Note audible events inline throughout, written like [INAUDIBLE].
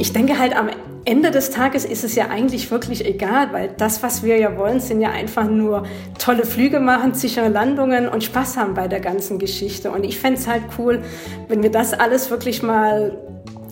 Ich denke halt am Ende des Tages ist es ja eigentlich wirklich egal, weil das, was wir ja wollen, sind ja einfach nur tolle Flüge machen, sichere Landungen und Spaß haben bei der ganzen Geschichte. Und ich fände es halt cool, wenn wir das alles wirklich mal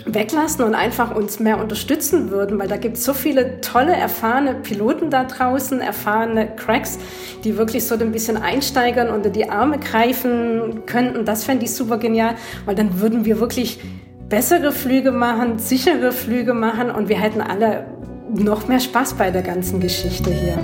weglassen und einfach uns mehr unterstützen würden, weil da gibt es so viele tolle, erfahrene Piloten da draußen, erfahrene Cracks, die wirklich so ein bisschen einsteigern, unter die Arme greifen könnten. Das fände ich super genial, weil dann würden wir wirklich bessere Flüge machen, sichere Flüge machen und wir hätten alle noch mehr Spaß bei der ganzen Geschichte hier.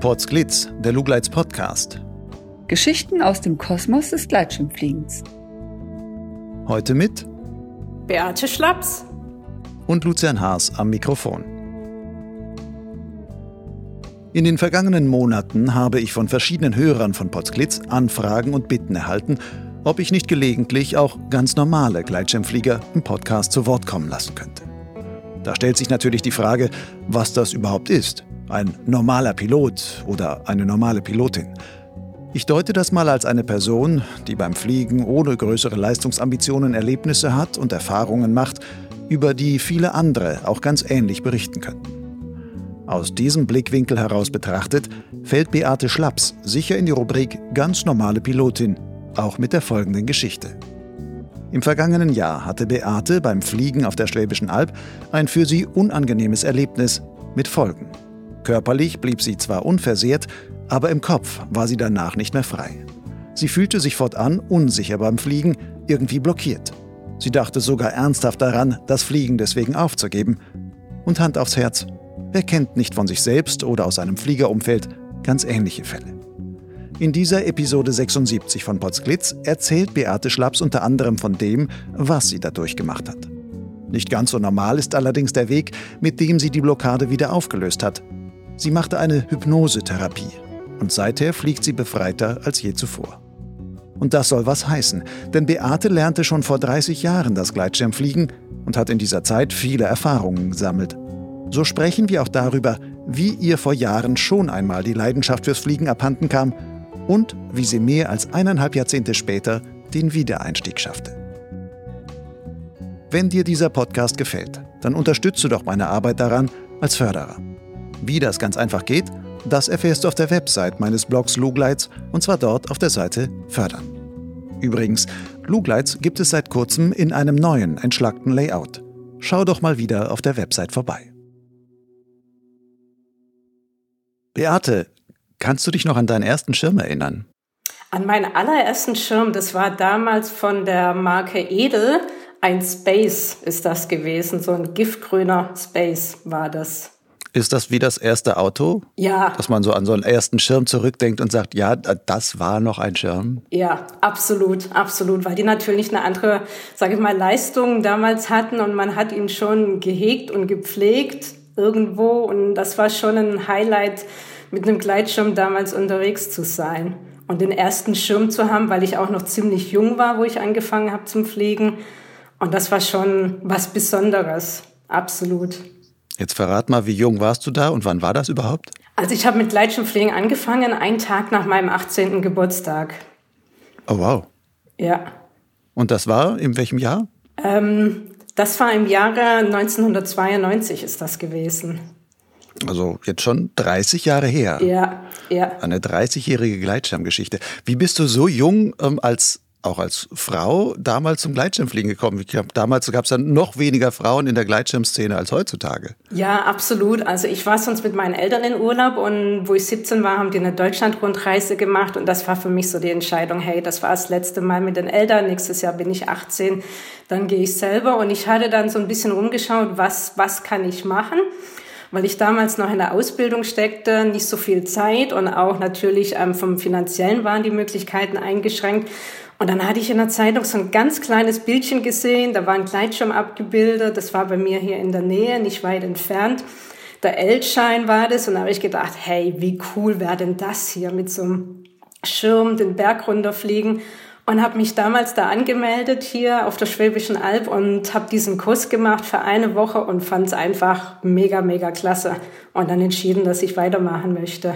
Potsglitz, der Lugleits Podcast. Geschichten aus dem Kosmos des Gleitschirmfliegens. Heute mit Beate Schlaps und Lucian Haas am Mikrofon. In den vergangenen Monaten habe ich von verschiedenen Hörern von Potsglitz Anfragen und Bitten erhalten, ob ich nicht gelegentlich auch ganz normale Gleitschirmflieger im Podcast zu Wort kommen lassen könnte. Da stellt sich natürlich die Frage, was das überhaupt ist ein normaler Pilot oder eine normale Pilotin. Ich deute das mal als eine Person, die beim Fliegen ohne größere Leistungsambitionen Erlebnisse hat und Erfahrungen macht, über die viele andere auch ganz ähnlich berichten könnten. Aus diesem Blickwinkel heraus betrachtet, fällt Beate Schlaps sicher in die Rubrik ganz normale Pilotin, auch mit der folgenden Geschichte. Im vergangenen Jahr hatte Beate beim Fliegen auf der Schwäbischen Alb ein für sie unangenehmes Erlebnis mit Folgen. Körperlich blieb sie zwar unversehrt, aber im Kopf war sie danach nicht mehr frei. Sie fühlte sich fortan unsicher beim Fliegen, irgendwie blockiert. Sie dachte sogar ernsthaft daran, das Fliegen deswegen aufzugeben. Und Hand aufs Herz, wer kennt nicht von sich selbst oder aus einem Fliegerumfeld ganz ähnliche Fälle? In dieser Episode 76 von Potsglitz erzählt Beate Schlaps unter anderem von dem, was sie da durchgemacht hat. Nicht ganz so normal ist allerdings der Weg, mit dem sie die Blockade wieder aufgelöst hat. Sie machte eine Hypnosetherapie und seither fliegt sie befreiter als je zuvor. Und das soll was heißen, denn Beate lernte schon vor 30 Jahren das Gleitschirmfliegen und hat in dieser Zeit viele Erfahrungen gesammelt. So sprechen wir auch darüber, wie ihr vor Jahren schon einmal die Leidenschaft fürs Fliegen abhanden kam und wie sie mehr als eineinhalb Jahrzehnte später den Wiedereinstieg schaffte. Wenn dir dieser Podcast gefällt, dann unterstütze doch meine Arbeit daran als Förderer. Wie das ganz einfach geht, das erfährst du auf der Website meines Blogs Lugleits und zwar dort auf der Seite Fördern. Übrigens, Lugleits gibt es seit kurzem in einem neuen, entschlackten Layout. Schau doch mal wieder auf der Website vorbei. Beate, kannst du dich noch an deinen ersten Schirm erinnern? An meinen allerersten Schirm, das war damals von der Marke Edel, ein Space ist das gewesen, so ein giftgrüner Space war das. Ist das wie das erste Auto? Ja. Dass man so an so einen ersten Schirm zurückdenkt und sagt, ja, das war noch ein Schirm? Ja, absolut, absolut, weil die natürlich eine andere, sage ich mal, Leistung damals hatten und man hat ihn schon gehegt und gepflegt irgendwo und das war schon ein Highlight, mit einem Gleitschirm damals unterwegs zu sein und den ersten Schirm zu haben, weil ich auch noch ziemlich jung war, wo ich angefangen habe zum Fliegen und das war schon was Besonderes, absolut. Jetzt verrat mal, wie jung warst du da und wann war das überhaupt? Also ich habe mit Gleitschirmfliegen angefangen, einen Tag nach meinem 18. Geburtstag. Oh wow. Ja. Und das war in welchem Jahr? Ähm, das war im Jahre 1992 ist das gewesen. Also jetzt schon 30 Jahre her. Ja, ja. Eine 30-jährige Gleitschirmgeschichte. Wie bist du so jung ähm, als auch als Frau damals zum Gleitschirmfliegen gekommen? Glaube, damals gab es dann noch weniger Frauen in der Gleitschirmszene als heutzutage. Ja, absolut. Also ich war sonst mit meinen Eltern in Urlaub und wo ich 17 war, haben die eine Deutschlandrundreise gemacht und das war für mich so die Entscheidung, hey, das war das letzte Mal mit den Eltern, nächstes Jahr bin ich 18, dann gehe ich selber und ich hatte dann so ein bisschen rumgeschaut, was, was kann ich machen? weil ich damals noch in der Ausbildung steckte, nicht so viel Zeit und auch natürlich ähm, vom finanziellen waren die Möglichkeiten eingeschränkt. Und dann hatte ich in der Zeitung so ein ganz kleines Bildchen gesehen, da war ein Gleitschirm abgebildet, das war bei mir hier in der Nähe, nicht weit entfernt. Der Eltschein war das. Und da habe ich gedacht, hey, wie cool wäre denn das hier mit so einem Schirm den Berg runterfliegen. Und habe mich damals da angemeldet hier auf der Schwäbischen Alb und habe diesen Kurs gemacht für eine Woche und fand es einfach mega, mega klasse. Und dann entschieden, dass ich weitermachen möchte.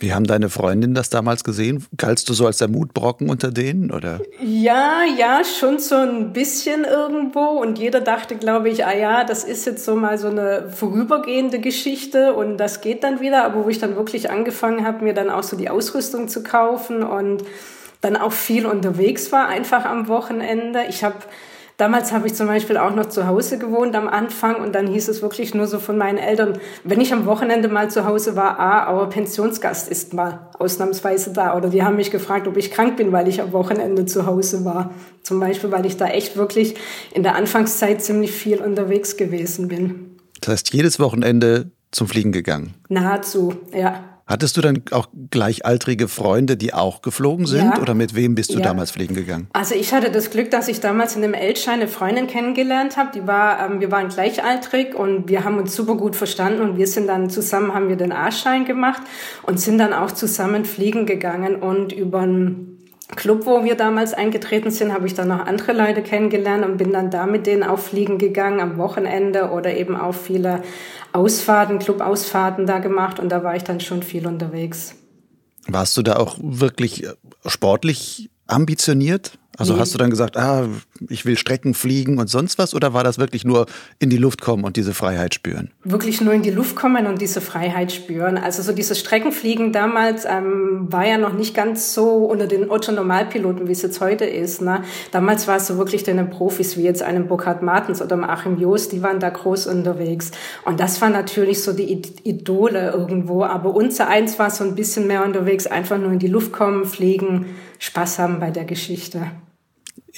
Wie haben deine Freundinnen das damals gesehen? Galtst du so als der Mutbrocken unter denen, oder? Ja, ja, schon so ein bisschen irgendwo. Und jeder dachte, glaube ich, ah ja, das ist jetzt so mal so eine vorübergehende Geschichte und das geht dann wieder. Aber wo ich dann wirklich angefangen habe, mir dann auch so die Ausrüstung zu kaufen und dann auch viel unterwegs war, einfach am Wochenende. Ich habe Damals habe ich zum Beispiel auch noch zu Hause gewohnt am Anfang und dann hieß es wirklich nur so von meinen Eltern, wenn ich am Wochenende mal zu Hause war, ah, aber Pensionsgast ist mal ausnahmsweise da. Oder die haben mich gefragt, ob ich krank bin, weil ich am Wochenende zu Hause war. Zum Beispiel, weil ich da echt wirklich in der Anfangszeit ziemlich viel unterwegs gewesen bin. Das heißt, jedes Wochenende zum Fliegen gegangen? Nahezu, ja. Hattest du dann auch gleichaltrige Freunde, die auch geflogen sind? Ja. Oder mit wem bist du ja. damals fliegen gegangen? Also ich hatte das Glück, dass ich damals in dem Eltschein eine Freundin kennengelernt habe. Die war, ähm, wir waren gleichaltrig und wir haben uns super gut verstanden und wir sind dann zusammen, haben wir den A-Schein gemacht und sind dann auch zusammen fliegen gegangen und über ein Club, wo wir damals eingetreten sind, habe ich dann noch andere Leute kennengelernt und bin dann da mit denen auch fliegen gegangen am Wochenende oder eben auch viele Ausfahrten, Clubausfahrten da gemacht und da war ich dann schon viel unterwegs. Warst du da auch wirklich sportlich ambitioniert? Also nee. hast du dann gesagt, ah, ich will Strecken fliegen und sonst was? Oder war das wirklich nur in die Luft kommen und diese Freiheit spüren? Wirklich nur in die Luft kommen und diese Freiheit spüren. Also so dieses Streckenfliegen damals ähm, war ja noch nicht ganz so unter den Otto-Normalpiloten, wie es jetzt heute ist. Ne? Damals war es so wirklich den Profis wie jetzt einem Burkhard Martens oder Achim Jost, die waren da groß unterwegs. Und das war natürlich so die Idole irgendwo. Aber unser eins war so ein bisschen mehr unterwegs, einfach nur in die Luft kommen, fliegen, Spaß haben bei der Geschichte.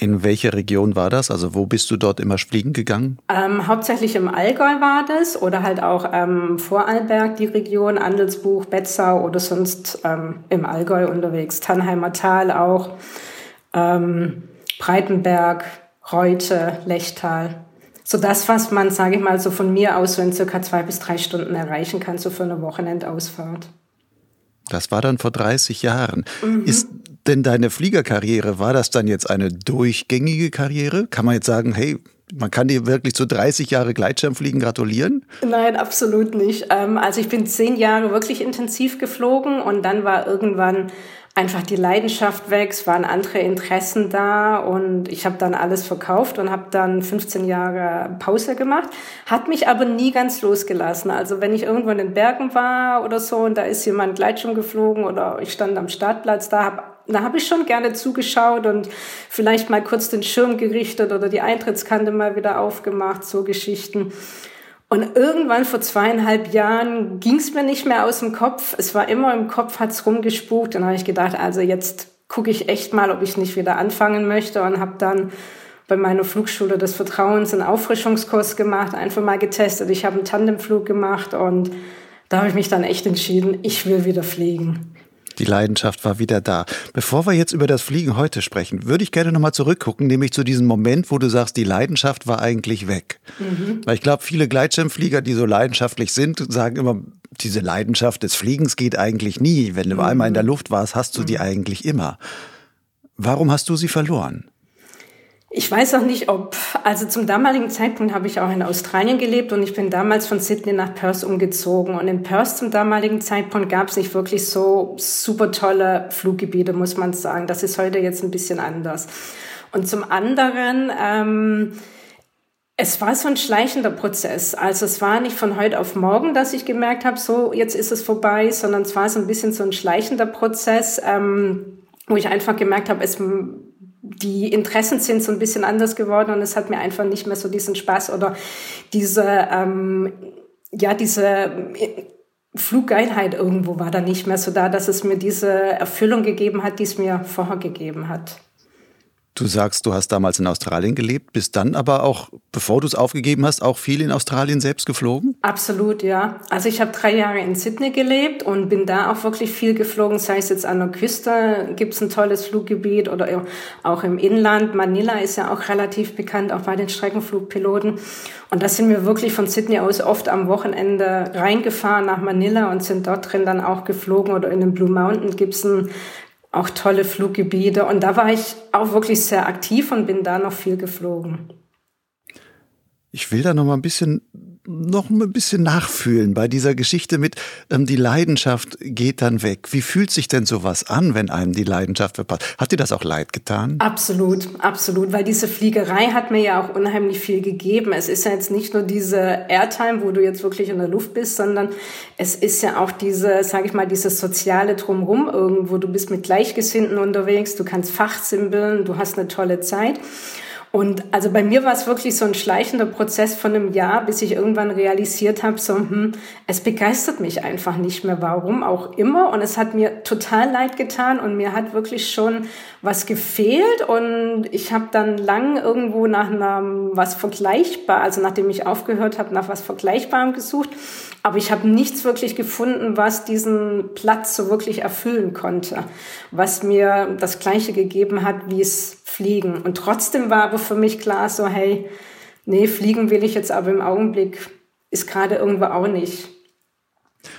In welche Region war das? Also wo bist du dort immer fliegen gegangen? Ähm, hauptsächlich im Allgäu war das oder halt auch ähm, Vorarlberg die Region, Andelsbuch, Betzau oder sonst ähm, im Allgäu unterwegs. Tannheimer Tal auch, ähm, Breitenberg, Reute, Lechtal. So das, was man, sage ich mal, so von mir aus so in circa zwei bis drei Stunden erreichen kann, so für eine Wochenendausfahrt. Das war dann vor 30 Jahren. Mhm. Ist denn deine Fliegerkarriere, war das dann jetzt eine durchgängige Karriere? Kann man jetzt sagen, hey, man kann dir wirklich zu 30 Jahre Gleitschirmfliegen gratulieren? Nein, absolut nicht. Ähm, also ich bin zehn Jahre wirklich intensiv geflogen und dann war irgendwann einfach die Leidenschaft weg, es waren andere Interessen da und ich habe dann alles verkauft und habe dann 15 Jahre Pause gemacht, hat mich aber nie ganz losgelassen. Also wenn ich irgendwo in den Bergen war oder so und da ist jemand Gleitschirm geflogen oder ich stand am Startplatz, da habe da habe ich schon gerne zugeschaut und vielleicht mal kurz den Schirm gerichtet oder die Eintrittskante mal wieder aufgemacht, so Geschichten. Und irgendwann vor zweieinhalb Jahren ging es mir nicht mehr aus dem Kopf. Es war immer im Kopf, hat's rumgespukt. Dann habe ich gedacht, also jetzt gucke ich echt mal, ob ich nicht wieder anfangen möchte und habe dann bei meiner Flugschule des Vertrauens einen Auffrischungskurs gemacht, einfach mal getestet. Ich habe einen Tandemflug gemacht und da habe ich mich dann echt entschieden, ich will wieder fliegen. Die Leidenschaft war wieder da. Bevor wir jetzt über das Fliegen heute sprechen, würde ich gerne nochmal zurückgucken, nämlich zu diesem Moment, wo du sagst, die Leidenschaft war eigentlich weg. Mhm. Weil ich glaube, viele Gleitschirmflieger, die so leidenschaftlich sind, sagen immer, diese Leidenschaft des Fliegens geht eigentlich nie. Wenn du mhm. einmal in der Luft warst, hast du die mhm. eigentlich immer. Warum hast du sie verloren? Ich weiß auch nicht, ob, also zum damaligen Zeitpunkt habe ich auch in Australien gelebt und ich bin damals von Sydney nach Perth umgezogen. Und in Perth zum damaligen Zeitpunkt gab es nicht wirklich so super tolle Fluggebiete, muss man sagen. Das ist heute jetzt ein bisschen anders. Und zum anderen, ähm, es war so ein schleichender Prozess. Also es war nicht von heute auf morgen, dass ich gemerkt habe, so jetzt ist es vorbei, sondern es war so ein bisschen so ein schleichender Prozess, ähm, wo ich einfach gemerkt habe, es die Interessen sind so ein bisschen anders geworden und es hat mir einfach nicht mehr so diesen Spaß oder diese, ähm, ja, diese Fluggeilheit irgendwo war da nicht mehr so da, dass es mir diese Erfüllung gegeben hat, die es mir vorher gegeben hat. Du sagst, du hast damals in Australien gelebt, bist dann aber auch, bevor du es aufgegeben hast, auch viel in Australien selbst geflogen? Absolut, ja. Also ich habe drei Jahre in Sydney gelebt und bin da auch wirklich viel geflogen, sei es jetzt an der Küste, gibt es ein tolles Fluggebiet oder auch im Inland. Manila ist ja auch relativ bekannt, auch bei den Streckenflugpiloten. Und da sind wir wirklich von Sydney aus oft am Wochenende reingefahren nach Manila und sind dort drin dann auch geflogen. Oder in den Blue Mountain gibt es ein auch tolle Fluggebiete. Und da war ich auch wirklich sehr aktiv und bin da noch viel geflogen. Ich will da noch mal ein bisschen noch ein bisschen nachfühlen bei dieser Geschichte mit, ähm, die Leidenschaft geht dann weg. Wie fühlt sich denn sowas an, wenn einem die Leidenschaft verpasst? Hat dir das auch leid getan? Absolut, absolut, weil diese Fliegerei hat mir ja auch unheimlich viel gegeben. Es ist ja jetzt nicht nur diese Airtime, wo du jetzt wirklich in der Luft bist, sondern es ist ja auch diese, sage ich mal, dieses soziale Drumrum irgendwo. Du bist mit Gleichgesinnten unterwegs, du kannst fachsimpeln, du hast eine tolle Zeit. Und also bei mir war es wirklich so ein schleichender Prozess von einem Jahr, bis ich irgendwann realisiert habe, so, hm, es begeistert mich einfach nicht mehr, warum auch immer. Und es hat mir total leid getan und mir hat wirklich schon was gefehlt. Und ich habe dann lang irgendwo nach einem was vergleichbar, also nachdem ich aufgehört habe, nach was Vergleichbarem gesucht. Aber ich habe nichts wirklich gefunden, was diesen Platz so wirklich erfüllen konnte, was mir das Gleiche gegeben hat, wie es Fliegen. Und trotzdem war aber für mich klar so, hey, nee, fliegen will ich jetzt aber im Augenblick, ist gerade irgendwo auch nicht.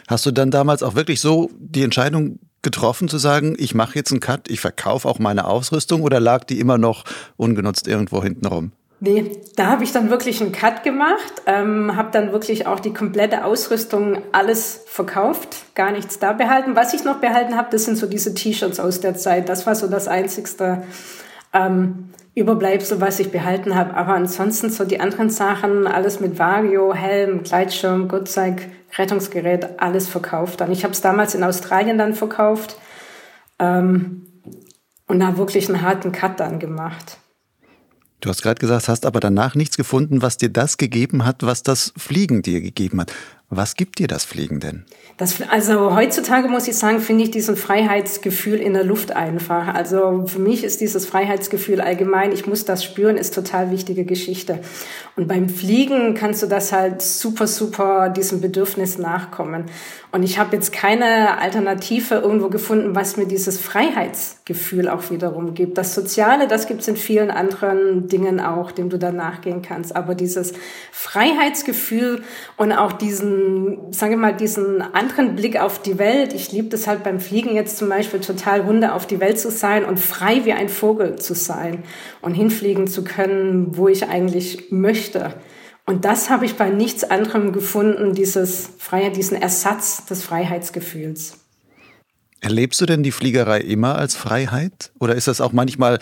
Hast du dann damals auch wirklich so die Entscheidung getroffen zu sagen, ich mache jetzt einen Cut, ich verkaufe auch meine Ausrüstung oder lag die immer noch ungenutzt irgendwo hinten rum? Nee, da habe ich dann wirklich einen Cut gemacht, ähm, habe dann wirklich auch die komplette Ausrüstung, alles verkauft, gar nichts da behalten. Was ich noch behalten habe, das sind so diese T-Shirts aus der Zeit. Das war so das Einzigste, ähm, Überbleibsel, was ich behalten habe. Aber ansonsten so die anderen Sachen, alles mit Vario, Helm, Gleitschirm, Gurtzeig, Rettungsgerät, alles verkauft. Dann ich habe es damals in Australien dann verkauft ähm, und da wirklich einen harten Cut dann gemacht. Du hast gerade gesagt, hast aber danach nichts gefunden, was dir das gegeben hat, was das Fliegen dir gegeben hat. Was gibt dir das Fliegen denn? Das, also heutzutage muss ich sagen, finde ich diesen Freiheitsgefühl in der Luft einfach. Also für mich ist dieses Freiheitsgefühl allgemein, ich muss das spüren, ist total wichtige Geschichte. Und beim Fliegen kannst du das halt super, super diesem Bedürfnis nachkommen. Und ich habe jetzt keine Alternative irgendwo gefunden, was mir dieses Freiheitsgefühl auch wiederum gibt. Das Soziale, das gibt es in vielen anderen Dingen auch, dem du dann nachgehen kannst. Aber dieses Freiheitsgefühl und auch diesen, sagen wir mal, diesen anderen Blick auf die Welt. Ich liebe das halt beim Fliegen jetzt zum Beispiel total runter auf die Welt zu sein und frei wie ein Vogel zu sein und hinfliegen zu können, wo ich eigentlich möchte. Und das habe ich bei nichts anderem gefunden, dieses Freiheit, diesen Ersatz des Freiheitsgefühls. Erlebst du denn die Fliegerei immer als Freiheit? Oder ist das auch manchmal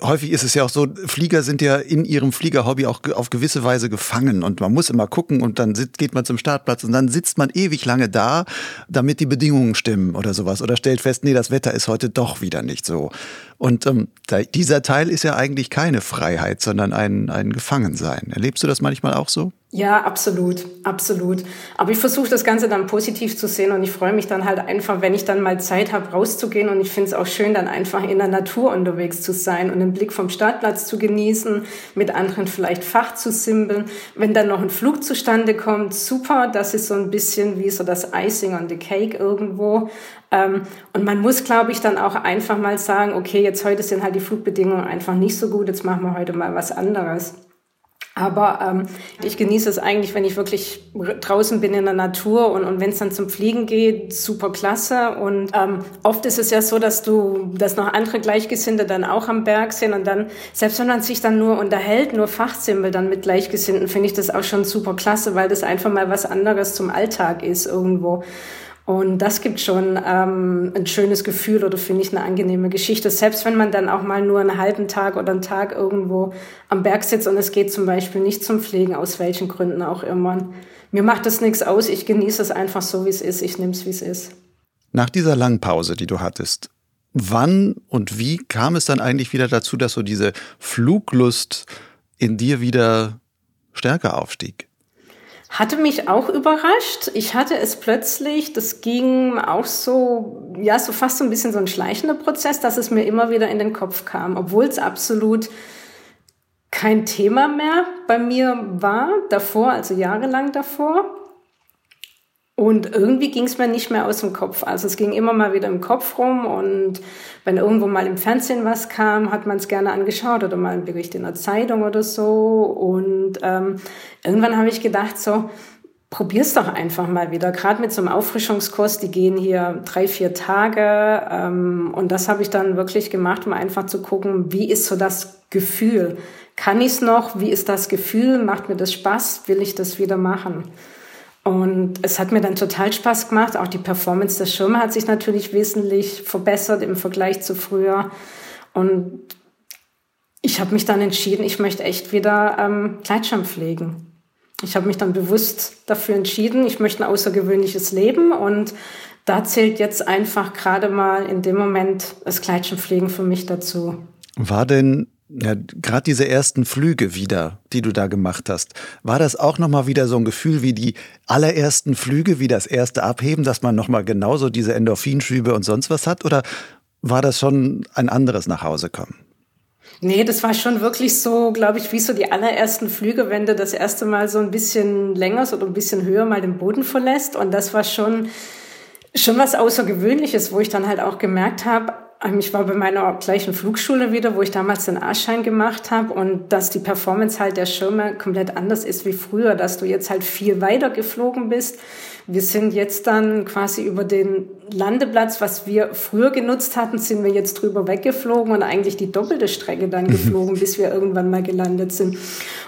häufig ist es ja auch so, Flieger sind ja in ihrem Fliegerhobby auch auf gewisse Weise gefangen und man muss immer gucken und dann geht man zum Startplatz und dann sitzt man ewig lange da, damit die Bedingungen stimmen oder sowas oder stellt fest, nee, das Wetter ist heute doch wieder nicht so. Und ähm, dieser Teil ist ja eigentlich keine Freiheit, sondern ein, ein Gefangensein. Erlebst du das manchmal auch so? Ja, absolut, absolut. Aber ich versuche das Ganze dann positiv zu sehen und ich freue mich dann halt einfach, wenn ich dann mal Zeit habe, rauszugehen und ich finde es auch schön, dann einfach in der Natur unterwegs zu sein und den Blick vom Startplatz zu genießen, mit anderen vielleicht Fach zu simpeln. Wenn dann noch ein Flug zustande kommt, super, das ist so ein bisschen wie so das Icing on the Cake irgendwo. Ähm, und man muss, glaube ich, dann auch einfach mal sagen, okay, jetzt heute sind halt die Flugbedingungen einfach nicht so gut, jetzt machen wir heute mal was anderes. Aber ähm, ich genieße es eigentlich, wenn ich wirklich draußen bin in der Natur und, und wenn es dann zum Fliegen geht, super klasse. Und ähm, oft ist es ja so, dass du, dass noch andere Gleichgesinnte dann auch am Berg sind und dann, selbst wenn man sich dann nur unterhält, nur Fachsimpel dann mit Gleichgesinnten, finde ich das auch schon super klasse, weil das einfach mal was anderes zum Alltag ist irgendwo. Und das gibt schon ähm, ein schönes Gefühl oder finde ich eine angenehme Geschichte. Selbst wenn man dann auch mal nur einen halben Tag oder einen Tag irgendwo am Berg sitzt und es geht zum Beispiel nicht zum Pflegen, aus welchen Gründen auch immer. Mir macht das nichts aus. Ich genieße es einfach so, wie es ist. Ich nehme es, wie es ist. Nach dieser langen Pause, die du hattest, wann und wie kam es dann eigentlich wieder dazu, dass so diese Fluglust in dir wieder stärker aufstieg? Hatte mich auch überrascht. Ich hatte es plötzlich, das ging auch so, ja, so fast so ein bisschen so ein schleichender Prozess, dass es mir immer wieder in den Kopf kam, obwohl es absolut kein Thema mehr bei mir war, davor, also jahrelang davor. Und irgendwie ging es mir nicht mehr aus dem Kopf. Also es ging immer mal wieder im Kopf rum und wenn irgendwo mal im Fernsehen was kam, hat man es gerne angeschaut oder mal ein Bericht in der Zeitung oder so. Und ähm, irgendwann habe ich gedacht so, probier's doch einfach mal wieder. Gerade mit so einem Auffrischungskurs, die gehen hier drei, vier Tage. Ähm, und das habe ich dann wirklich gemacht, um einfach zu gucken, wie ist so das Gefühl? Kann ich's noch? Wie ist das Gefühl? Macht mir das Spaß? Will ich das wieder machen? Und es hat mir dann total Spaß gemacht. Auch die Performance der Schirme hat sich natürlich wesentlich verbessert im Vergleich zu früher. Und ich habe mich dann entschieden, ich möchte echt wieder ähm, Gleitschirm pflegen. Ich habe mich dann bewusst dafür entschieden, ich möchte ein außergewöhnliches Leben und da zählt jetzt einfach gerade mal in dem Moment das Gleitschirmfliegen für mich dazu. War denn ja, gerade diese ersten Flüge wieder, die du da gemacht hast, war das auch nochmal wieder so ein Gefühl wie die allerersten Flüge, wie das erste Abheben, dass man nochmal genauso diese Endorphinschübe und sonst was hat? Oder war das schon ein anderes Nachhausekommen? Nee, das war schon wirklich so, glaube ich, wie so die allerersten Flüge, wenn du das erste Mal so ein bisschen länger oder ein bisschen höher mal den Boden verlässt. Und das war schon, schon was Außergewöhnliches, wo ich dann halt auch gemerkt habe, ich war bei meiner gleichen Flugschule wieder, wo ich damals den A-Schein gemacht habe und dass die Performance halt der Schirme komplett anders ist wie früher, dass du jetzt halt viel weiter geflogen bist. Wir sind jetzt dann quasi über den Landeplatz, was wir früher genutzt hatten, sind wir jetzt drüber weggeflogen und eigentlich die doppelte Strecke dann geflogen, bis wir irgendwann mal gelandet sind.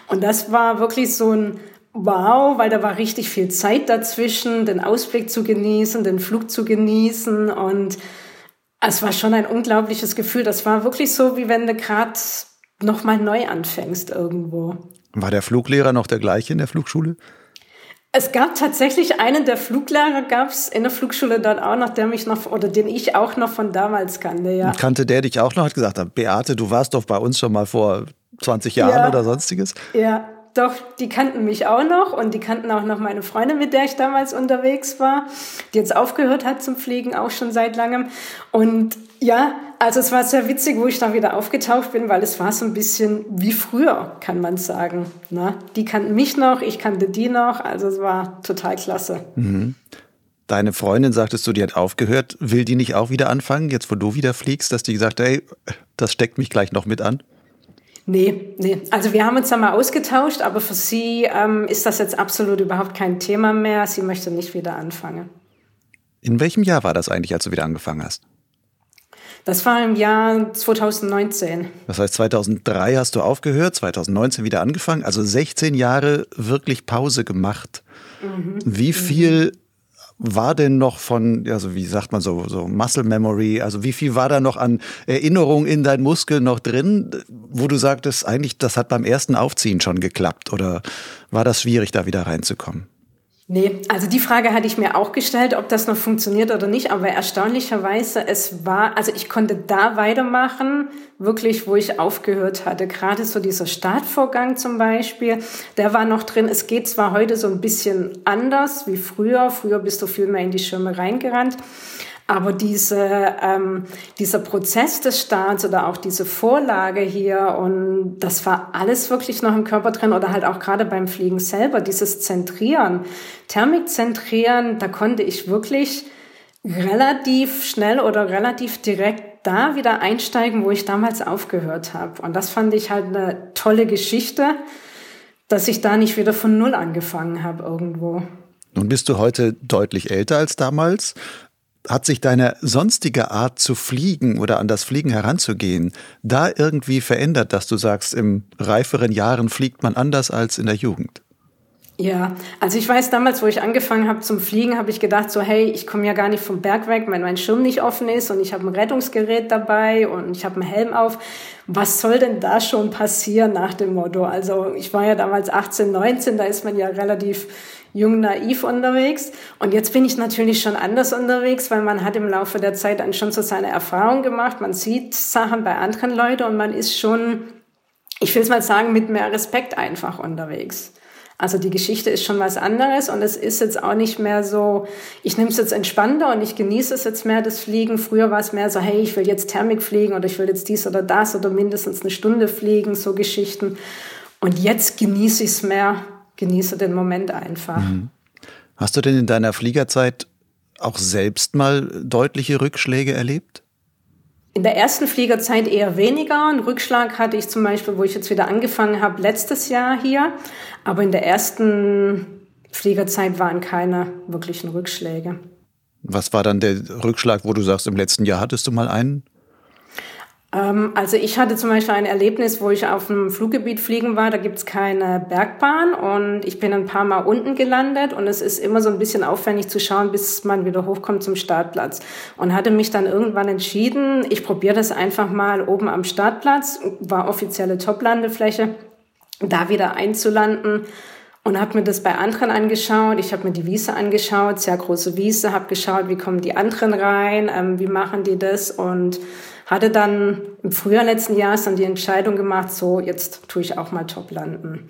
Und das war wirklich so ein Wow, weil da war richtig viel Zeit dazwischen, den Ausblick zu genießen, den Flug zu genießen und es war schon ein unglaubliches Gefühl. Das war wirklich so, wie wenn du gerade nochmal neu anfängst irgendwo. War der Fluglehrer noch der gleiche in der Flugschule? Es gab tatsächlich einen der Fluglehrer, gab es in der Flugschule dort auch noch, der mich noch oder den ich auch noch von damals kannte. Ja. Und kannte der dich auch noch? Hat gesagt, Beate, du warst doch bei uns schon mal vor 20 Jahren ja. oder sonstiges? Ja, doch, die kannten mich auch noch und die kannten auch noch meine Freundin, mit der ich damals unterwegs war, die jetzt aufgehört hat zum Fliegen, auch schon seit langem. Und ja, also es war sehr witzig, wo ich da wieder aufgetaucht bin, weil es war so ein bisschen wie früher, kann man sagen. Na, ne? die kannten mich noch, ich kannte die noch, also es war total klasse. Mhm. Deine Freundin, sagtest du, die hat aufgehört. Will die nicht auch wieder anfangen, jetzt wo du wieder fliegst, dass die gesagt hat, hey, das steckt mich gleich noch mit an? Nee, nee. Also wir haben uns da mal ausgetauscht, aber für sie ähm, ist das jetzt absolut überhaupt kein Thema mehr. Sie möchte nicht wieder anfangen. In welchem Jahr war das eigentlich, als du wieder angefangen hast? Das war im Jahr 2019. Das heißt, 2003 hast du aufgehört, 2019 wieder angefangen, also 16 Jahre wirklich Pause gemacht. Mhm. Wie viel war denn noch von, also wie sagt man so, so Muscle Memory, also wie viel war da noch an Erinnerung in deinen Muskeln noch drin, wo du sagtest, eigentlich, das hat beim ersten Aufziehen schon geklappt oder war das schwierig, da wieder reinzukommen? Nee, also die Frage hatte ich mir auch gestellt, ob das noch funktioniert oder nicht, aber erstaunlicherweise, es war, also ich konnte da weitermachen, wirklich, wo ich aufgehört hatte. Gerade so dieser Startvorgang zum Beispiel, der war noch drin. Es geht zwar heute so ein bisschen anders wie früher. Früher bist du viel mehr in die Schirme reingerannt. Aber diese, ähm, dieser Prozess des Starts oder auch diese Vorlage hier und das war alles wirklich noch im Körper drin oder halt auch gerade beim Fliegen selber, dieses Zentrieren, Thermikzentrieren, da konnte ich wirklich relativ schnell oder relativ direkt da wieder einsteigen, wo ich damals aufgehört habe. Und das fand ich halt eine tolle Geschichte, dass ich da nicht wieder von Null angefangen habe irgendwo. Nun bist du heute deutlich älter als damals. Hat sich deine sonstige Art zu fliegen oder an das Fliegen heranzugehen da irgendwie verändert, dass du sagst, im reiferen Jahren fliegt man anders als in der Jugend? Ja, also ich weiß damals, wo ich angefangen habe zum Fliegen, habe ich gedacht so, hey, ich komme ja gar nicht vom Berg weg, wenn mein Schirm nicht offen ist und ich habe ein Rettungsgerät dabei und ich habe einen Helm auf. Was soll denn da schon passieren nach dem Motto? Also ich war ja damals 18, 19, da ist man ja relativ jung naiv unterwegs. Und jetzt bin ich natürlich schon anders unterwegs, weil man hat im Laufe der Zeit dann schon so seine Erfahrung gemacht. Man sieht Sachen bei anderen Leuten und man ist schon, ich will es mal sagen, mit mehr Respekt einfach unterwegs. Also die Geschichte ist schon was anderes und es ist jetzt auch nicht mehr so, ich nehme es jetzt entspannter und ich genieße es jetzt mehr, das Fliegen. Früher war es mehr so, hey, ich will jetzt Thermik fliegen oder ich will jetzt dies oder das oder mindestens eine Stunde fliegen, so Geschichten. Und jetzt genieße ich es mehr, genieße den Moment einfach. Mhm. Hast du denn in deiner Fliegerzeit auch selbst mal deutliche Rückschläge erlebt? In der ersten Fliegerzeit eher weniger. Einen Rückschlag hatte ich zum Beispiel, wo ich jetzt wieder angefangen habe, letztes Jahr hier. Aber in der ersten Fliegerzeit waren keine wirklichen Rückschläge. Was war dann der Rückschlag, wo du sagst, im letzten Jahr hattest du mal einen? Ähm, also ich hatte zum Beispiel ein Erlebnis, wo ich auf einem Fluggebiet fliegen war. Da gibt's keine Bergbahn und ich bin ein paar Mal unten gelandet und es ist immer so ein bisschen aufwendig zu schauen, bis man wieder hochkommt zum Startplatz. Und hatte mich dann irgendwann entschieden, ich probiere das einfach mal oben am Startplatz, war offizielle Toplandefläche, da wieder einzulanden und habe mir das bei anderen angeschaut. Ich habe mir die Wiese angeschaut, sehr große Wiese, habe geschaut, wie kommen die anderen rein, ähm, wie machen die das und hatte dann im Frühjahr letzten Jahres dann die Entscheidung gemacht, so jetzt tue ich auch mal Top landen.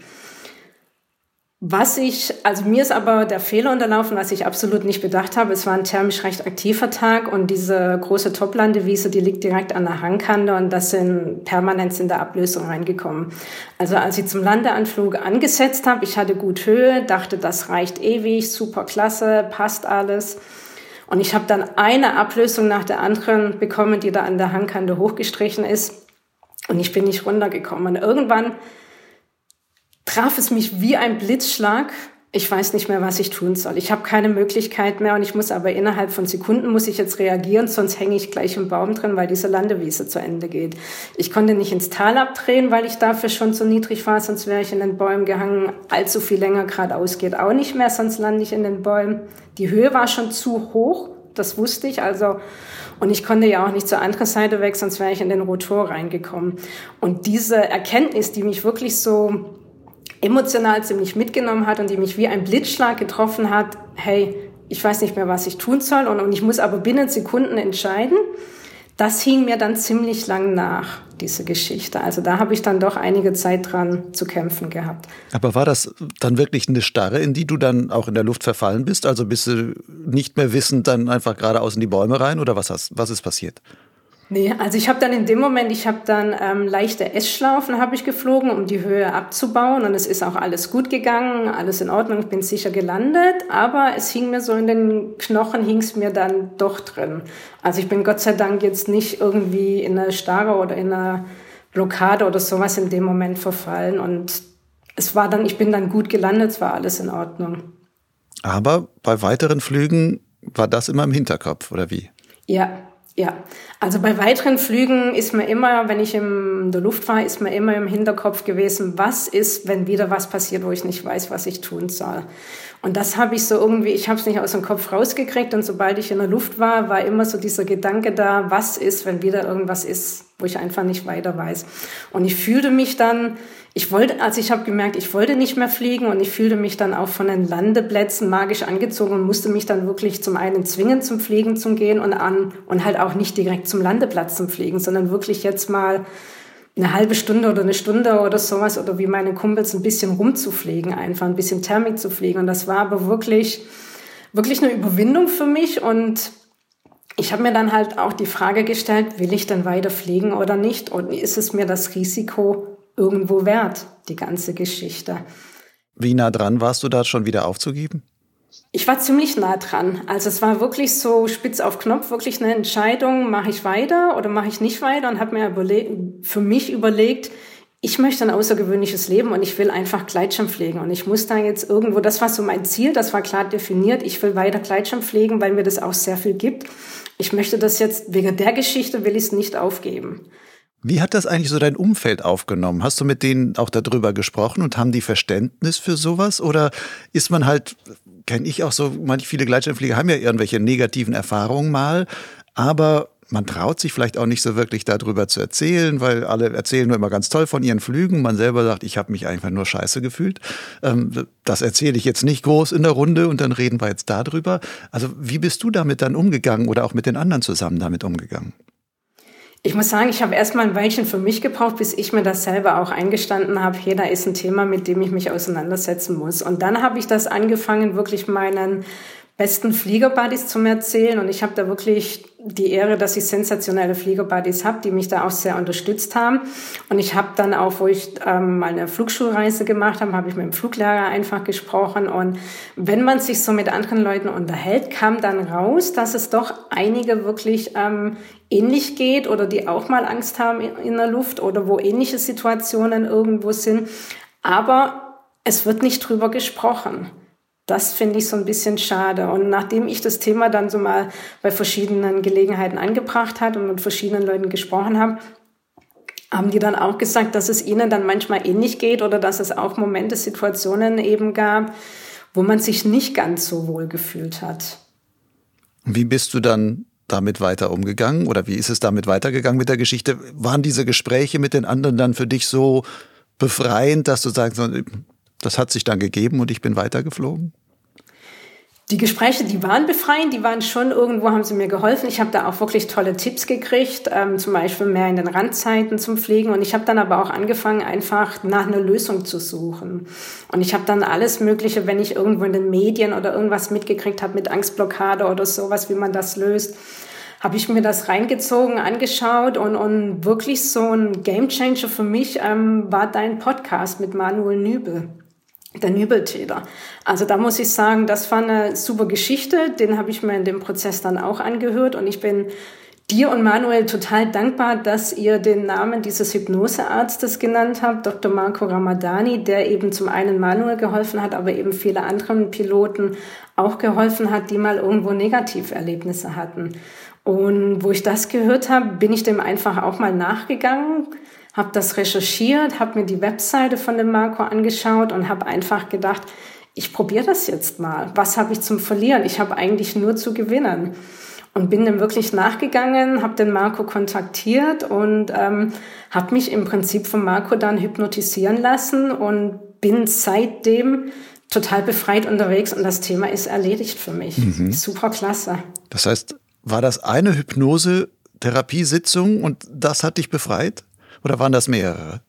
Was ich, also mir ist aber der Fehler unterlaufen, was ich absolut nicht bedacht habe. Es war ein thermisch recht aktiver Tag und diese große Toplandewiese, die liegt direkt an der Hangkante und das sind permanent in der Ablösung reingekommen. Also als ich zum Landeanflug angesetzt habe, ich hatte gut Höhe, dachte, das reicht ewig, super klasse, passt alles. Und ich habe dann eine Ablösung nach der anderen bekommen, die da an der Hangkante hochgestrichen ist. Und ich bin nicht runtergekommen. Und irgendwann traf es mich wie ein Blitzschlag. Ich weiß nicht mehr, was ich tun soll. Ich habe keine Möglichkeit mehr und ich muss aber innerhalb von Sekunden muss ich jetzt reagieren, sonst hänge ich gleich im Baum drin, weil diese Landewiese zu Ende geht. Ich konnte nicht ins Tal abdrehen, weil ich dafür schon zu niedrig war, sonst wäre ich in den Bäumen gehangen. Allzu viel länger geradeaus geht auch nicht mehr, sonst lande ich in den Bäumen. Die Höhe war schon zu hoch, das wusste ich. Also und ich konnte ja auch nicht zur anderen Seite weg, sonst wäre ich in den Rotor reingekommen. Und diese Erkenntnis, die mich wirklich so emotional ziemlich mitgenommen hat und die mich wie ein Blitzschlag getroffen hat, hey, ich weiß nicht mehr, was ich tun soll und, und ich muss aber binnen Sekunden entscheiden. Das hing mir dann ziemlich lang nach, diese Geschichte. Also da habe ich dann doch einige Zeit dran zu kämpfen gehabt. Aber war das dann wirklich eine Starre, in die du dann auch in der Luft verfallen bist? Also bist du nicht mehr wissend dann einfach geradeaus in die Bäume rein oder was, hast, was ist passiert? Nee, also ich habe dann in dem Moment, ich habe dann ähm, leichte Essschlaufen habe ich geflogen, um die Höhe abzubauen und es ist auch alles gut gegangen, alles in Ordnung, ich bin sicher gelandet, aber es hing mir so in den Knochen, hing es mir dann doch drin. Also ich bin Gott sei Dank jetzt nicht irgendwie in einer Starre oder in einer Blockade oder sowas in dem Moment verfallen und es war dann, ich bin dann gut gelandet, es war alles in Ordnung. Aber bei weiteren Flügen war das immer im Hinterkopf, oder wie? Ja, ja, also bei weiteren Flügen ist mir immer, wenn ich in der Luft war, ist mir immer im Hinterkopf gewesen, was ist, wenn wieder was passiert, wo ich nicht weiß, was ich tun soll. Und das habe ich so irgendwie, ich habe es nicht aus dem Kopf rausgekriegt und sobald ich in der Luft war, war immer so dieser Gedanke da, was ist, wenn wieder irgendwas ist, wo ich einfach nicht weiter weiß. Und ich fühlte mich dann ich wollte, also ich habe gemerkt, ich wollte nicht mehr fliegen und ich fühlte mich dann auch von den Landeplätzen magisch angezogen und musste mich dann wirklich zum einen zwingen zum Fliegen zu gehen und an und halt auch nicht direkt zum Landeplatz zum Fliegen, sondern wirklich jetzt mal eine halbe Stunde oder eine Stunde oder sowas oder wie meine Kumpels ein bisschen rumzufliegen, einfach ein bisschen Thermik zu fliegen. Und das war aber wirklich, wirklich eine Überwindung für mich und ich habe mir dann halt auch die Frage gestellt, will ich dann weiter fliegen oder nicht? Und ist es mir das Risiko irgendwo wert, die ganze Geschichte. Wie nah dran warst du da schon wieder aufzugeben? Ich war ziemlich nah dran. Also es war wirklich so spitz auf Knopf, wirklich eine Entscheidung, mache ich weiter oder mache ich nicht weiter und habe mir für mich überlegt, ich möchte ein außergewöhnliches Leben und ich will einfach Gleitschirm pflegen. Und ich muss da jetzt irgendwo, das war so mein Ziel, das war klar definiert, ich will weiter Gleitschirm pflegen, weil mir das auch sehr viel gibt. Ich möchte das jetzt, wegen der Geschichte will ich es nicht aufgeben. Wie hat das eigentlich so dein Umfeld aufgenommen? Hast du mit denen auch darüber gesprochen und haben die Verständnis für sowas? Oder ist man halt, kenne ich auch so, manche viele Gleitschirmflieger haben ja irgendwelche negativen Erfahrungen mal, aber man traut sich vielleicht auch nicht so wirklich darüber zu erzählen, weil alle erzählen nur immer ganz toll von ihren Flügen. Man selber sagt, ich habe mich einfach nur scheiße gefühlt. Ähm, das erzähle ich jetzt nicht groß in der Runde und dann reden wir jetzt darüber. Also wie bist du damit dann umgegangen oder auch mit den anderen zusammen damit umgegangen? Ich muss sagen, ich habe erstmal ein Weilchen für mich gebraucht, bis ich mir das selber auch eingestanden habe. Hey, da ist ein Thema, mit dem ich mich auseinandersetzen muss. Und dann habe ich das angefangen, wirklich meinen besten Fliegerbuddies zu erzählen. Und ich habe da wirklich die Ehre, dass ich sensationelle Fliegerbuddies habe, die mich da auch sehr unterstützt haben. Und ich habe dann auch, wo ich ähm, meine Flugschulreise gemacht habe, habe ich mit dem Fluglehrer einfach gesprochen. Und wenn man sich so mit anderen Leuten unterhält, kam dann raus, dass es doch einige wirklich ähm, ähnlich geht oder die auch mal Angst haben in, in der Luft oder wo ähnliche Situationen irgendwo sind. Aber es wird nicht drüber gesprochen. Das finde ich so ein bisschen schade. Und nachdem ich das Thema dann so mal bei verschiedenen Gelegenheiten angebracht hat und mit verschiedenen Leuten gesprochen habe, haben die dann auch gesagt, dass es ihnen dann manchmal ähnlich geht oder dass es auch Momente, Situationen eben gab, wo man sich nicht ganz so wohl gefühlt hat. Wie bist du dann damit weiter umgegangen oder wie ist es damit weitergegangen mit der Geschichte? Waren diese Gespräche mit den anderen dann für dich so befreiend, dass du sagst, das hat sich dann gegeben und ich bin weitergeflogen? Die Gespräche, die waren befreiend, die waren schon irgendwo, haben sie mir geholfen. Ich habe da auch wirklich tolle Tipps gekriegt, ähm, zum Beispiel mehr in den Randzeiten zum Pflegen. Und ich habe dann aber auch angefangen, einfach nach einer Lösung zu suchen. Und ich habe dann alles Mögliche, wenn ich irgendwo in den Medien oder irgendwas mitgekriegt habe mit Angstblockade oder sowas, wie man das löst, habe ich mir das reingezogen, angeschaut und, und wirklich so ein Gamechanger für mich ähm, war dein Podcast mit Manuel Nübel der Nübeltäter. Also da muss ich sagen, das war eine super Geschichte. Den habe ich mir in dem Prozess dann auch angehört und ich bin dir und Manuel total dankbar, dass ihr den Namen dieses Hypnosearztes genannt habt, Dr. Marco Ramadani, der eben zum einen Manuel geholfen hat, aber eben viele anderen Piloten auch geholfen hat, die mal irgendwo Negativerlebnisse hatten. Und wo ich das gehört habe, bin ich dem einfach auch mal nachgegangen, habe das recherchiert, habe mir die Webseite von dem Marco angeschaut und habe einfach gedacht, ich probiere das jetzt mal. Was habe ich zum Verlieren? Ich habe eigentlich nur zu gewinnen. Und bin dann wirklich nachgegangen, habe den Marco kontaktiert und ähm, habe mich im Prinzip von Marco dann hypnotisieren lassen und bin seitdem total befreit unterwegs und das Thema ist erledigt für mich. Mhm. Super klasse. Das heißt, war das eine Hypnose-Therapiesitzung und das hat dich befreit? Oder waren das mehrere?